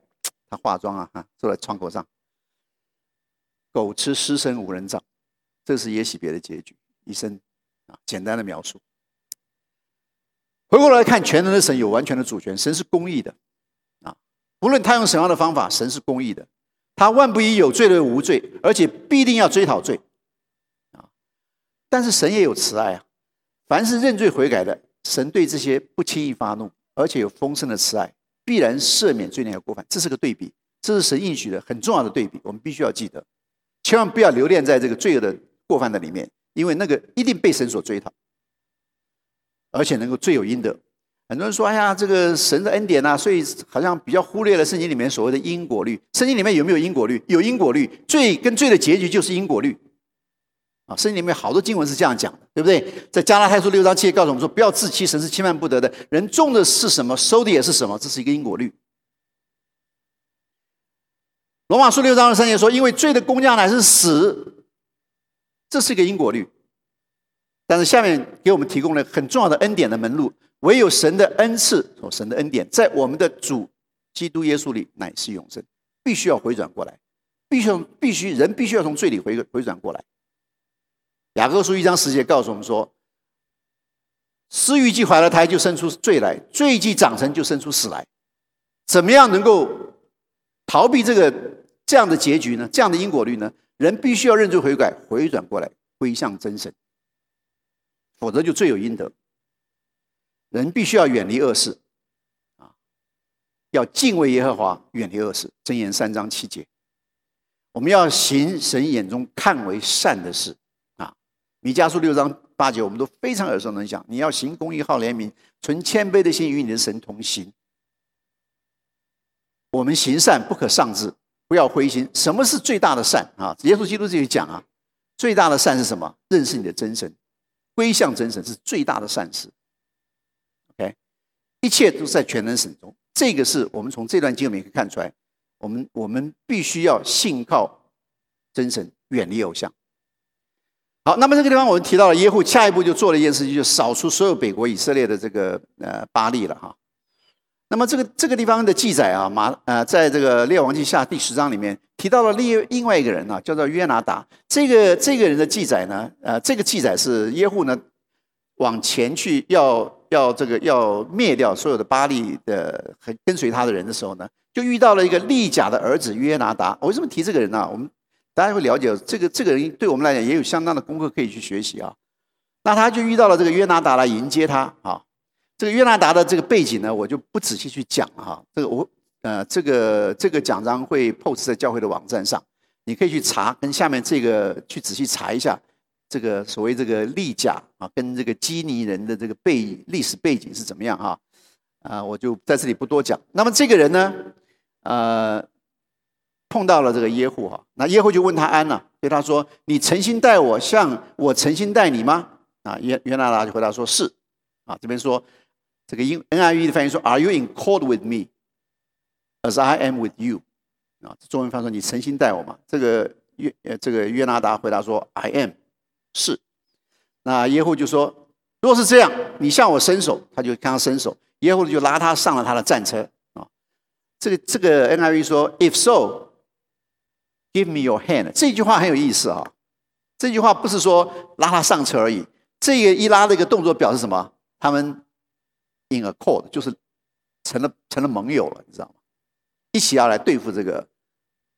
他化妆啊，哈，坐在窗口上，狗吃尸身无人葬，这是耶洗别的结局。一生啊，简单的描述。回过来看，全能的神有完全的主权，神是公义的啊。无论他用什么样的方法，神是公义的。他万不以有罪的无罪，而且必定要追讨罪啊。但是神也有慈爱啊，凡是认罪悔改的，神对这些不轻易发怒，而且有丰盛的慈爱，必然赦免罪孽和过犯。这是个对比，这是神应许的很重要的对比，我们必须要记得，千万不要留恋在这个罪恶的过犯的里面，因为那个一定被神所追讨，而且能够罪有应得。很多人说：“哎呀，这个神的恩典呐，所以好像比较忽略了圣经里面所谓的因果律。圣经里面有没有因果律？有因果律，罪跟罪的结局就是因果律。啊，圣经里面好多经文是这样讲的，对不对？在加拉太书六章七节告诉我们说：不要自欺，神是轻慢不得的。人种的是什么，收的也是什么，这是一个因果律。罗马书六章二三节说：因为罪的工价乃是死，这是一个因果律。但是下面给我们提供了很重要的恩典的门路。”唯有神的恩赐和神的恩典，在我们的主基督耶稣里乃是永生，必须要回转过来，必须必须人必须要从罪里回回转过来。雅各书一章十节告诉我们说：“私欲既怀了胎，就生出罪来；罪既长成，就生出死来。”怎么样能够逃避这个这样的结局呢？这样的因果律呢？人必须要认罪悔改，回转过来，归向真神，否则就罪有应得。人必须要远离恶事，啊，要敬畏耶和华，远离恶事。箴言三章七节，我们要行神眼中看为善的事，啊，米迦书六章八节，我们都非常耳熟能详。你要行公义，好怜悯，存谦卑的心，与你的神同行。我们行善不可丧志，不要灰心。什么是最大的善啊？耶稣基督这里讲啊，最大的善是什么？认识你的真神，归向真神是最大的善事。一切都在全能神中，这个是我们从这段经文可以看出来。我们我们必须要信靠真神，远离偶像。好，那么这个地方我们提到了耶户，下一步就做了一件事情，就扫除所有北国以色列的这个呃巴利了哈。那么这个这个地方的记载啊，马呃，在这个列王记下第十章里面提到了另另外一个人呢，叫做约拿达。这个这个人的记载呢，呃，这个记载是耶户呢往前去要。要这个要灭掉所有的巴利的和跟随他的人的时候呢，就遇到了一个利甲的儿子约拿达。我为什么提这个人呢？我们大家会了解，这个这个人对我们来讲也有相当的功课可以去学习啊。那他就遇到了这个约拿达来迎接他啊。这个约拿达的这个背景呢，我就不仔细去讲哈。这个我呃，这个这个奖章会 post 在教会的网站上，你可以去查，跟下面这个去仔细查一下。这个所谓这个利甲啊，跟这个基尼人的这个背历史背景是怎么样啊？啊，我就在这里不多讲。那么这个人呢，呃，碰到了这个耶户哈，那耶户就问他安了，对他说：“你诚心待我，像我诚心待你吗？”啊，约约拿达就回答说：“是。”啊，这边说这个英 N I V 的翻译说：“Are you in accord with me as I am with you？” 啊，中文翻译说：“你诚心待我吗？”这个约呃这个约拿达回答说：“I am。”是，那耶户就说：“如果是这样，你向我伸手，他就向他伸手。耶户就拉他上了他的战车啊。这个这个 N I V 说：‘If so, give me your hand。’这句话很有意思啊。这句话不是说拉他上车而已，这个一拉的一个动作表示什么？他们 in accord，就是成了成了盟友了，你知道吗？一起要来对付这个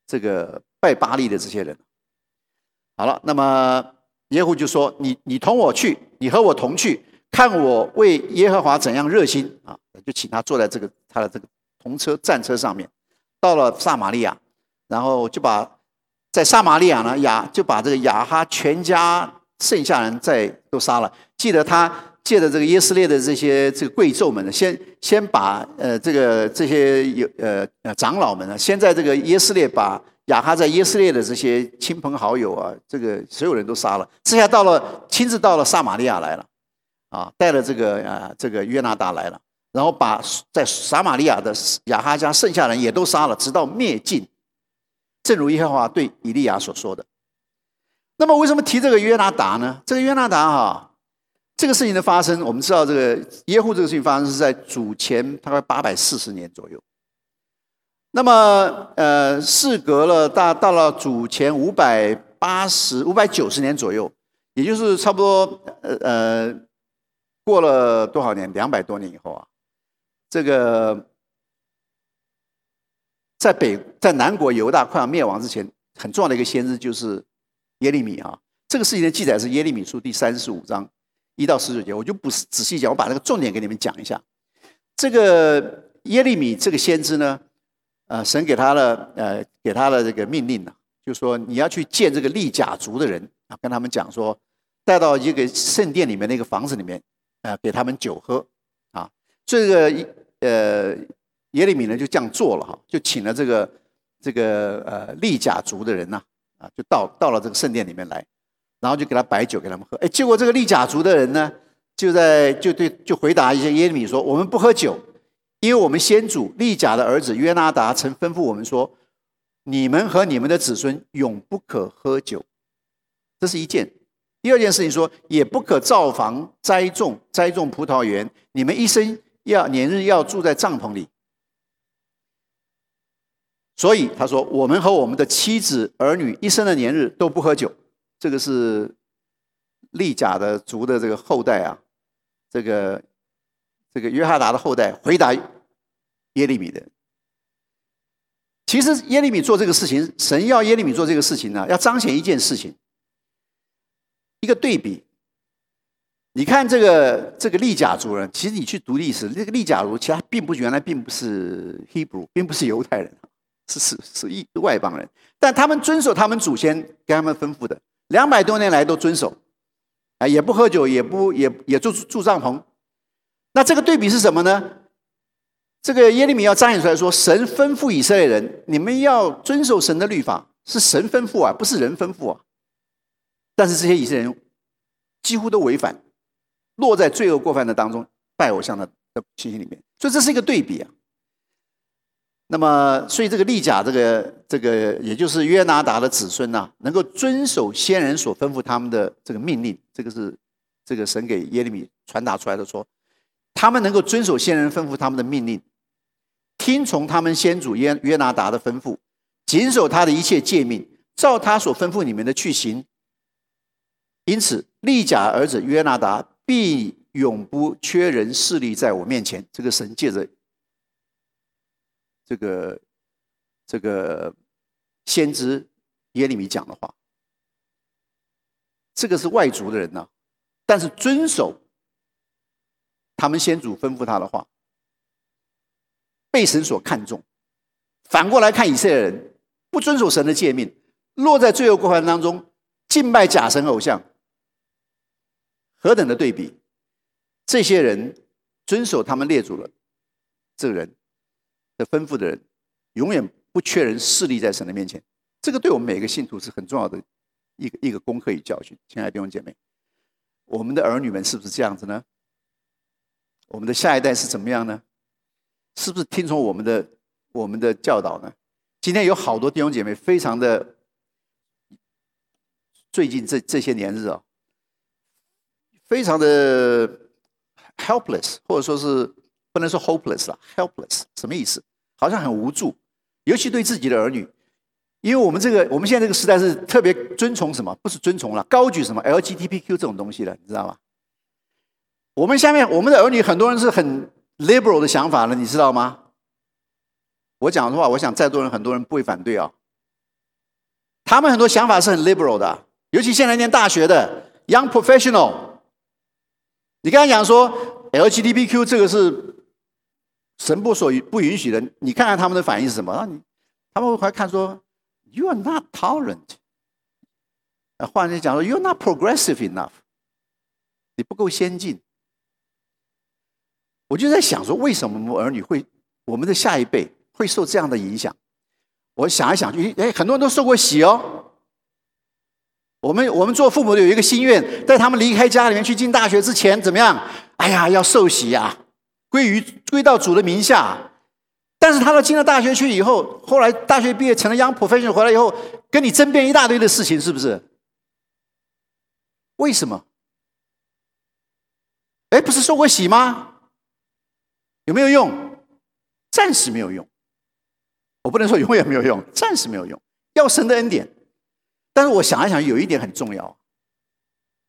这个拜巴利的这些人。好了，那么。”耶户就说：“你你同我去，你和我同去，看我为耶和华怎样热心啊！就请他坐在这个他的这个同车战车上面，到了撒玛利亚，然后就把在撒玛利亚呢亚就把这个亚哈全家剩下人在都杀了。记得他借着这个耶斯列的这些这个贵胄们呢，先先把呃这个这些有呃呃长老们呢，先在这个耶斯列把。”亚哈在耶斯列的这些亲朋好友啊，这个所有人都杀了。这下到了，亲自到了撒玛利亚来了，啊，带了这个啊，这个约拿达来了，然后把在撒玛利亚的亚哈家剩下人也都杀了，直到灭尽。正如耶和华对以利亚所说的。那么，为什么提这个约拿达呢？这个约拿达哈，这个事情的发生，我们知道这个耶户这个事情发生是在主前大概八百四十年左右。那么，呃，事隔了大到了主前五百八十五百九十年左右，也就是差不多呃呃过了多少年？两百多年以后啊，这个在北在南国犹大快要灭亡之前，很重要的一个先知就是耶利米啊。这个事情的记载是耶利米书第三十五章一到十九节，我就不仔细讲，我把那个重点给你们讲一下。这个耶利米这个先知呢？呃，神给他的呃，给他的这个命令呢，就说你要去见这个利甲族的人啊，跟他们讲说，带到一个圣殿里面那个房子里面，呃，给他们酒喝啊。这个呃耶利米呢就这样做了哈，就请了这个这个呃利甲族的人呐啊，就到到了这个圣殿里面来，然后就给他摆酒给他们喝。哎，结果这个利甲族的人呢，就在就对就回答一些耶利米说，我们不喝酒。因为我们先祖利甲的儿子约拿达曾吩咐我们说：“你们和你们的子孙永不可喝酒。”这是一件。第二件事情说：“也不可造房栽种栽种葡萄园。你们一生要年日要住在帐篷里。”所以他说：“我们和我们的妻子儿女一生的年日都不喝酒。”这个是利甲的族的这个后代啊，这个。这个约哈达的后代回答耶利米的，其实耶利米做这个事情，神要耶利米做这个事情呢，要彰显一件事情，一个对比。你看这个这个利甲族人，其实你去读历史，那个利甲族其实并不原来并不是 Hebrew，并不是犹太人，是是是一外邦人，但他们遵守他们祖先给他们吩咐的，两百多年来都遵守，啊，也不喝酒，也不也也住住帐篷。那这个对比是什么呢？这个耶利米要彰显出来说，神吩咐以色列人，你们要遵守神的律法，是神吩咐啊，不是人吩咐啊。但是这些以色列人几乎都违反，落在罪恶过犯的当中，拜偶像的的情形里面。所以这是一个对比啊。那么，所以这个利甲，这个这个，也就是约拿达的子孙呐，能够遵守先人所吩咐他们的这个命令，这个是这个神给耶利米传达出来的说。他们能够遵守先人吩咐他们的命令，听从他们先祖约约拿达的吩咐，谨守他的一切诫命，照他所吩咐你们的去行。因此，利甲儿子约拿达必永不缺人势力在我面前。这个神借着这个这个先知耶利米讲的话，这个是外族的人呢，但是遵守。他们先祖吩咐他的话，被神所看重。反过来看以色列人，不遵守神的诫命，落在罪恶过程当中，敬拜假神偶像，何等的对比！这些人遵守他们列祖了这个人的吩咐的人，永远不缺人势力在神的面前。这个对我们每个信徒是很重要的一个一个功课与教训。亲爱的弟兄姐妹，我们的儿女们是不是这样子呢？我们的下一代是怎么样呢？是不是听从我们的我们的教导呢？今天有好多弟兄姐妹非常的，最近这这些年日啊，非常的 helpless，或者说是不能说 hopeless 了，helpless 什么意思？好像很无助，尤其对自己的儿女，因为我们这个我们现在这个时代是特别尊崇什么？不是尊崇了，高举什么 LGBTQ 这种东西的，你知道吗？我们下面我们的儿女很多人是很 liberal 的想法了，你知道吗？我讲的话，我想在座人很多人不会反对啊。他们很多想法是很 liberal 的，尤其现在念大学的 young professional。你刚才讲说 LGBTQ 这个是神不所不允许的，你看看他们的反应是什么？啊，你他们会还看说 you are not tolerant。换句讲说 you are not progressive enough。你不够先进。我就在想说，为什么我们儿女会，我们的下一辈会受这样的影响？我想一想，就哎，很多人都受过洗哦。我们我们做父母的有一个心愿，在他们离开家里面去进大学之前，怎么样？哎呀，要受洗呀，归于归到主的名下。但是他到进了大学去以后，后来大学毕业成了 young professional 回来以后，跟你争辩一大堆的事情，是不是？为什么？哎，不是受过洗吗？有没有用？暂时没有用。我不能说永远没有用，暂时没有用，要神的恩典。但是我想一想，有一点很重要，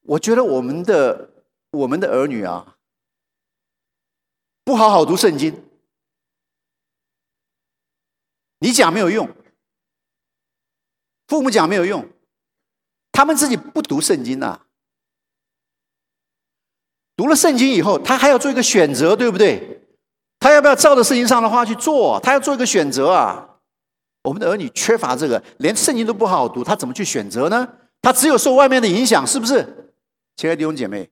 我觉得我们的我们的儿女啊，不好好读圣经，你讲没有用，父母讲没有用，他们自己不读圣经呐。读了圣经以后，他还要做一个选择，对不对？他要不要照着圣经上的话去做？他要做一个选择啊！我们的儿女缺乏这个，连圣经都不好好读，他怎么去选择呢？他只有受外面的影响，是不是？亲爱的弟兄姐妹，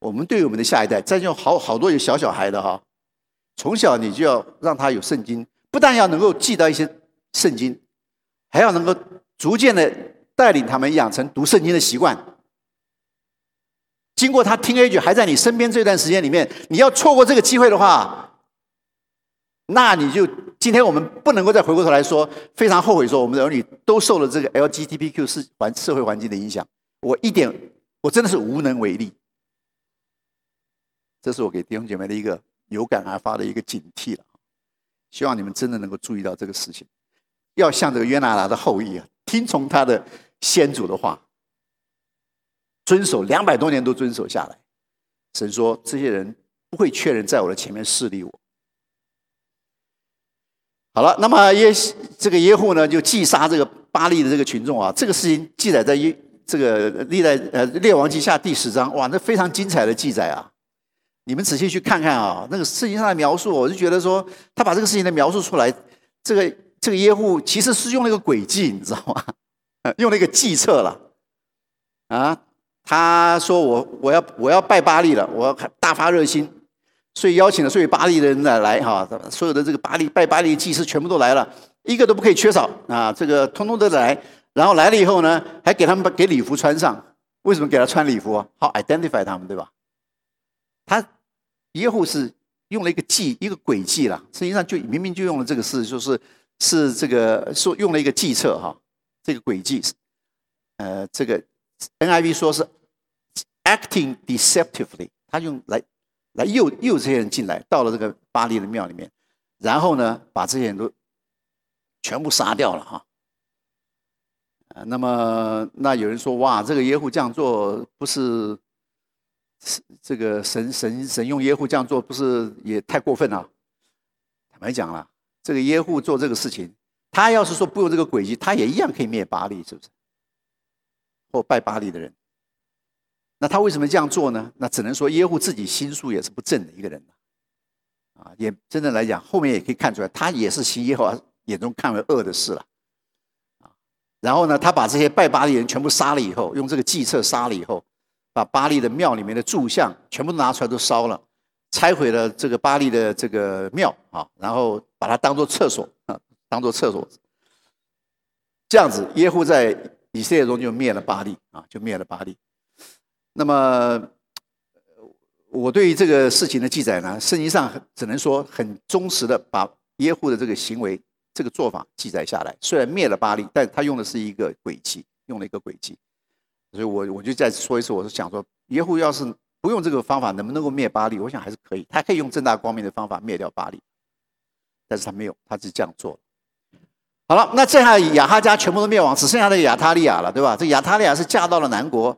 我们对我们的下一代，再就好好多有小小孩的哈，从小你就要让他有圣经，不但要能够记到一些圣经，还要能够逐渐的带领他们养成读圣经的习惯。经过他听 A 句还在你身边这段时间里面，你要错过这个机会的话，那你就今天我们不能够再回过头来说，非常后悔说我们的儿女都受了这个 LGBTQ 是环社会环境的影响。我一点，我真的是无能为力。这是我给弟兄姐妹的一个有感而发的一个警惕了。希望你们真的能够注意到这个事情，要像这个约拿拿的后裔啊，听从他的先祖的话。遵守两百多年都遵守下来，神说这些人不会缺人在我的前面势力我。好了，那么耶这个耶户呢就击杀这个巴利的这个群众啊，这个事情记载在耶这个历代呃列王记下第十章，哇，那非常精彩的记载啊！你们仔细去看看啊，那个事情上的描述，我就觉得说他把这个事情的描述出来，这个这个耶户其实是用了一个诡计，你知道吗？用了一个计策了啊。他说：“我我要我要拜巴利了，我要大发热心，所以邀请了所有巴黎的人来来哈，所有的这个巴黎拜巴黎的祭司全部都来了，一个都不可以缺少啊！这个通通都来，然后来了以后呢，还给他们把给礼服穿上。为什么给他穿礼服啊？好 identify 他们，对吧？他耶户是用了一个计，一个诡计了。实际上就明明就用了这个事，就是是这个说用了一个计策哈，这个诡计，呃，这个。” NIV 说是 acting deceptively，他用来来诱诱这些人进来，到了这个巴黎的庙里面，然后呢，把这些人都全部杀掉了哈。那么那有人说哇，这个耶户这样做不是这个神神神用耶户这样做不是也太过分了？坦白讲了，这个耶户做这个事情，他要是说不用这个诡计，他也一样可以灭巴黎，是不是？或拜巴黎的人，那他为什么这样做呢？那只能说耶户自己心术也是不正的一个人啊，也真的来讲，后面也可以看出来，他也是行耶和华眼中看为恶的事了，啊，然后呢，他把这些拜巴利人全部杀了以后，用这个计策杀了以后，把巴利的庙里面的柱像全部拿出来都烧了，拆毁了这个巴利的这个庙啊，然后把它当做厕所啊，当做厕所，这样子耶户在。以色列中就灭了巴利啊，就灭了巴利。那么，我对于这个事情的记载呢，圣经上只能说很忠实的把耶户的这个行为、这个做法记载下来。虽然灭了巴利，但他用的是一个诡计，用了一个诡计。所以我我就再说一次，我是想说，耶户要是不用这个方法，能不能够灭巴利？我想还是可以，他可以用正大光明的方法灭掉巴利，但是他没有，他是这样做。好了，那这下亚哈家全部都灭亡，只剩下那个亚他利亚了，对吧？这亚他利亚是嫁到了南国，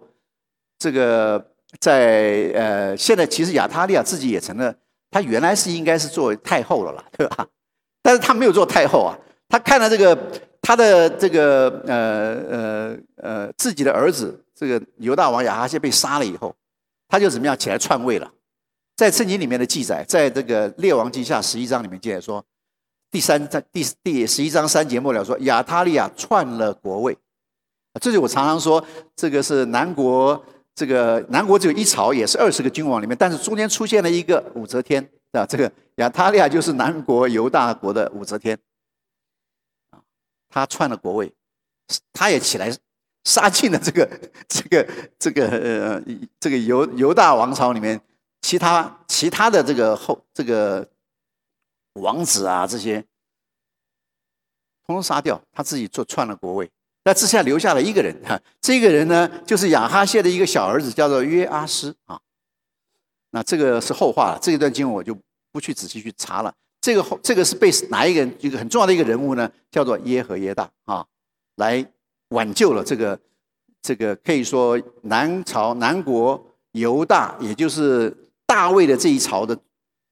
这个在呃，现在其实亚他利亚自己也成了，他原来是应该是做太后了啦，对吧？但是他没有做太后啊，他看了这个他的这个呃呃呃自己的儿子这个犹大王亚哈谢被杀了以后，他就怎么样起来篡位了？在圣经里面的记载，在这个列王记下十一章里面记载说。第三章第第十一章三节末了，说亚他利亚篡了国位，这就我常常说，这个是南国，这个南国只有一朝，也是二十个君王里面，但是中间出现了一个武则天啊，这个亚他利亚就是南国犹大国的武则天，啊，他篡了国位，他也起来杀尽了这个 这个这个呃这个犹犹大王朝里面其他其他的这个后这个。王子啊，这些通通杀掉，他自己做篡了国位。那之下留下了一个人哈，这个人呢，就是亚哈谢的一个小儿子，叫做约阿斯啊。那这个是后话了，这一段经文我就不去仔细去查了。这个后这个是被哪一个人一个很重要的一个人物呢？叫做耶和耶大啊，来挽救了这个这个可以说南朝南国犹大，也就是大卫的这一朝的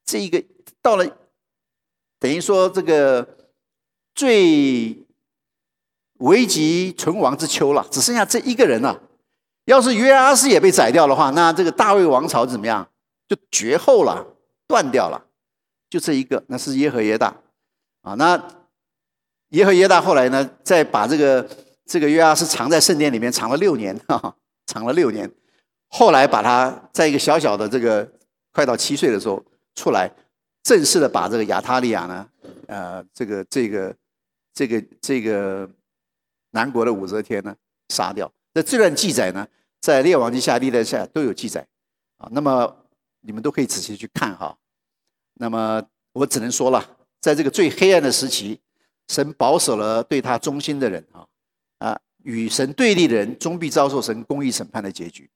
这一个到了，等于说这个最危急存亡之秋了，只剩下这一个人了。要是约阿斯也被宰掉的话，那这个大卫王朝怎么样？就绝后了，断掉了。就这一个，那是耶和耶大啊。那耶和耶大后来呢，再把这个这个约阿斯藏在圣殿里面，藏了六年，哈哈，藏了六年。后来把他在一个小小的这个快到七岁的时候出来，正式的把这个亚他利亚呢，呃，这个这个这个这个南国的武则天呢杀掉。那这段记载呢，在《列王记下》《历代下》都有记载啊。那么你们都可以仔细去看哈。那么我只能说了，在这个最黑暗的时期，神保守了对他忠心的人啊啊，与神对立的人终必遭受神公义审判的结局。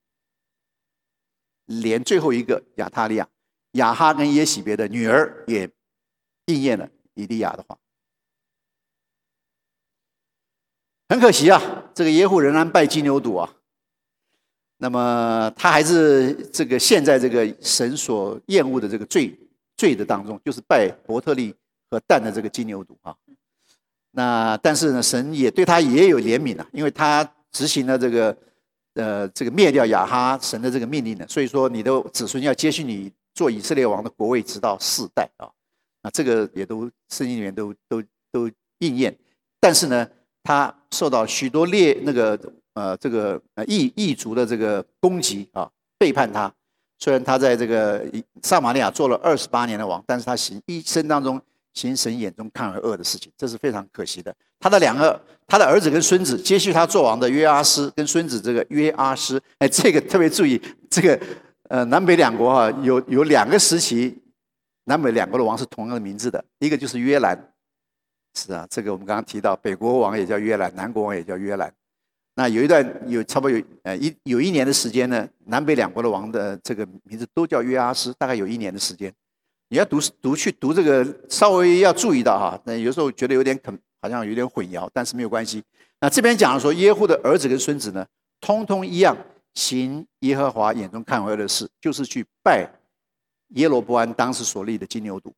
连最后一个亚他利亚、亚哈跟耶喜别的女儿也应验了以利亚的话。很可惜啊，这个耶户仍然拜金牛犊啊。那么他还是这个现在这个神所厌恶的这个罪罪的当中，就是拜伯特利和蛋的这个金牛犊啊。那但是呢，神也对他也有怜悯啊，因为他执行了这个呃这个灭掉亚哈神的这个命令呢，所以说你的子孙要接续你做以色列王的国位，直到四代啊。那这个也都圣经里面都都都应验，但是呢。他受到许多列那个呃这个异异族的这个攻击啊，背叛他。虽然他在这个撒玛利亚做了二十八年的王，但是他行一生当中行神眼中看为恶的事情，这是非常可惜的。他的两个他的儿子跟孙子接续他做王的约阿斯跟孙子这个约阿斯，哎，这个特别注意，这个呃南北两国哈有有两个时期，南北两国的王是同样的名字的，一个就是约兰。是啊，这个我们刚刚提到，北国王也叫约兰，南国王也叫约兰。那有一段有差不多有呃一有一年的时间呢，南北两国的王的这个名字都叫约阿斯，大概有一年的时间。你要读读去读这个，稍微要注意到哈。那有时候觉得有点可好像有点混淆，但是没有关系。那这边讲说耶户的儿子跟孙子呢，通通一样行耶和华眼中看为恶的事，就是去拜耶罗波安当时所立的金牛犊。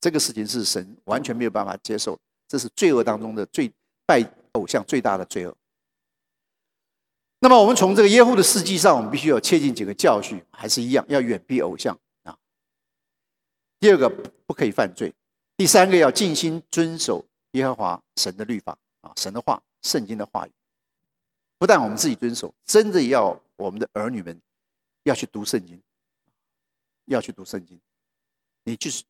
这个事情是神完全没有办法接受，这是罪恶当中的最拜偶像最大的罪恶。那么，我们从这个耶户的事迹上，我们必须要切近几个教训，还是一样，要远避偶像啊。第二个，不可以犯罪；第三个，要尽心遵守耶和华神的律法啊，神的话、圣经的话语。不但我们自己遵守，真的要我们的儿女们要去读圣经，要去读圣经。你就是。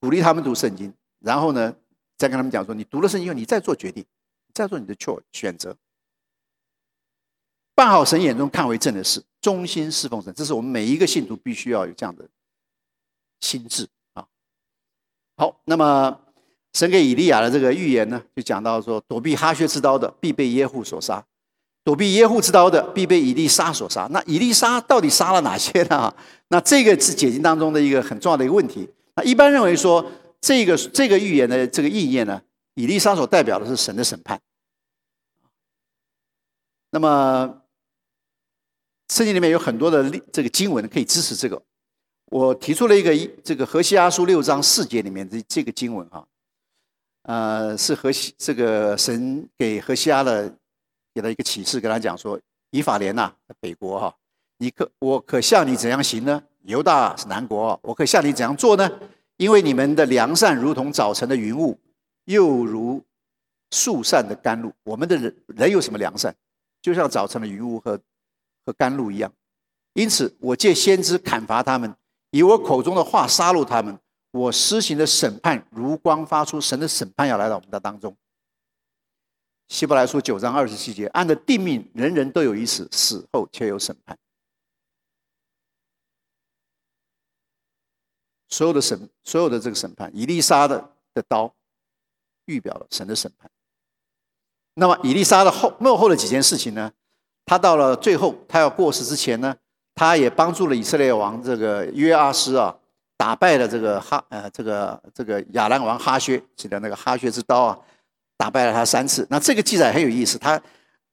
鼓励他们读圣经，然后呢，再跟他们讲说：你读了圣经以后，你再做决定，再做你的 choice 选择，办好神眼中看为正的事，忠心侍奉神。这是我们每一个信徒必须要有这样的心智啊。好，那么神给以利亚的这个预言呢，就讲到说：躲避哈薛之刀的，必被耶户所杀；躲避耶户之刀的，必被以利沙所杀。那以利沙到底杀了哪些呢？那这个是解经当中的一个很重要的一个问题。那一般认为说，这个这个预言的这个意念呢，以利沙所代表的是神的审判。那么，圣经里面有很多的这个经文可以支持这个。我提出了一个这个何西阿书六章四节里面的这个经文啊，呃，是何西这个神给何西阿的给他一个启示，跟他讲说：以法莲呐，北国哈，你可我可向你怎样行呢？犹大是南国，我可以向你怎样做呢？因为你们的良善如同早晨的云雾，又如树上的甘露。我们的人人有什么良善？就像早晨的云雾和和甘露一样。因此，我借先知砍伐他们，以我口中的话杀戮他们。我施行的审判如光发出，神的审判要来到我们的当中。希伯来书九章二十七节，按着定命，人人都有一死，死后却有审判。所有的审，所有的这个审判，以利沙的的刀，预表了神的审判。那么以利沙的后幕后的几件事情呢？他到了最后，他要过世之前呢，他也帮助了以色列王这个约阿斯啊，打败了这个哈呃这个这个亚兰王哈薛，记得那个哈薛之刀啊，打败了他三次。那这个记载很有意思，他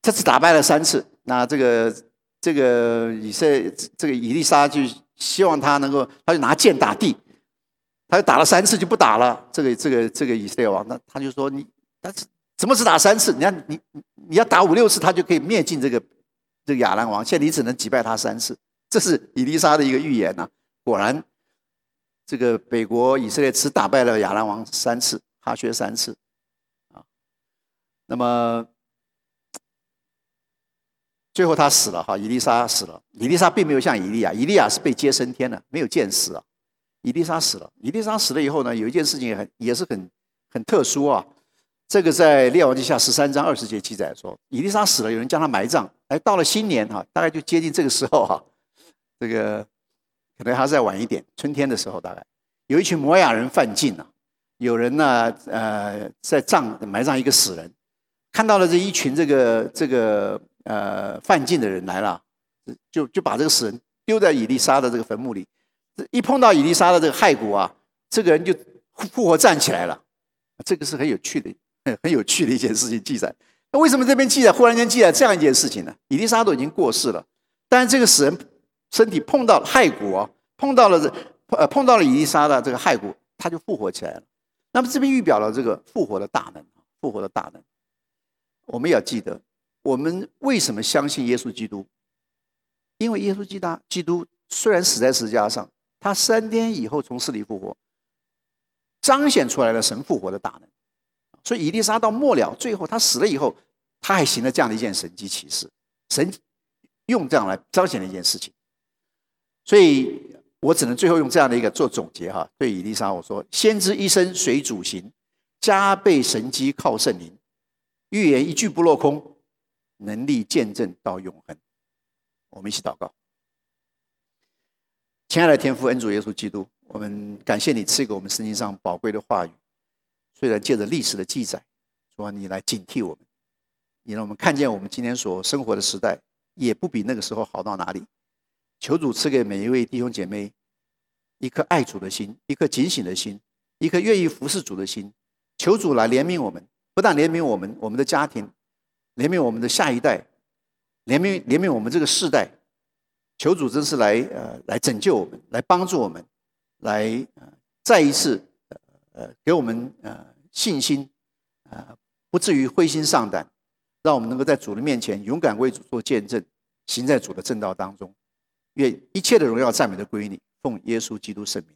这次打败了三次，那这个这个以色这个以利沙就希望他能够，他就拿剑打地，他就打了三次就不打了。这个这个这个以色列王，那他就说你，但是怎么只打三次？你看你你要打五六次，他就可以灭尽这个这个亚兰王，现在你只能击败他三次。这是以利沙的一个预言呐，果然，这个北国以色列只打败了亚兰王三次，哈薛三次，啊，那么最后他死了哈，以利沙死了，以利沙并没有像以利亚，以利亚是被接升天的，没有见死啊，伊丽莎死了，伊丽莎死了以后呢，有一件事情很也是很很特殊啊，这个在列王记下十三章二十节记载说，伊丽莎死了，有人将他埋葬，哎，到了新年哈，大概就接近这个时候哈。这个可能还要再晚一点，春天的时候大概有一群摩亚人犯境啊，有人呢呃在葬埋葬一个死人，看到了这一群这个这个呃犯境的人来了，就就把这个死人丢在伊丽莎的这个坟墓里，一碰到伊丽莎的这个骸骨啊，这个人就复活站起来了，这个是很有趣的很 很有趣的一件事情记载。那为什么这边记载忽然间记载这样一件事情呢？伊丽莎都已经过世了，但是这个死人。身体碰到骸骨啊，碰到了这呃碰到了伊丽莎的这个骸骨，他就复活起来了。那么这边预表了这个复活的大能，复活的大能。我们也要记得，我们为什么相信耶稣基督？因为耶稣基督基督虽然死在十字架上，他三天以后从死里复活，彰显出来了神复活的大能。所以以利沙到末了，最后他死了以后，他还行了这样的一件神迹奇事。神用这样来彰显了一件事情。所以我只能最后用这样的一个做总结哈。对以利沙我说：先知一生随主行，加倍神机靠圣灵，预言一句不落空，能力见证到永恒。我们一起祷告。亲爱的天父恩主耶稣基督，我们感谢你赐给我们圣经上宝贵的话语。虽然借着历史的记载，说你来警惕我们，你让我们看见我们今天所生活的时代，也不比那个时候好到哪里。求主赐给每一位弟兄姐妹一颗爱主的心，一颗警醒的心，一颗愿意服侍主的心。求主来怜悯我们，不但怜悯我们，我们的家庭，怜悯我们的下一代，怜悯怜悯我们这个世代。求主真是来呃来拯救我们，来帮助我们，来再一次呃给我们呃信心啊，不至于灰心丧胆，让我们能够在主的面前勇敢为主做见证，行在主的正道当中。愿一切的荣耀赞美都归你，奉耶稣基督圣名。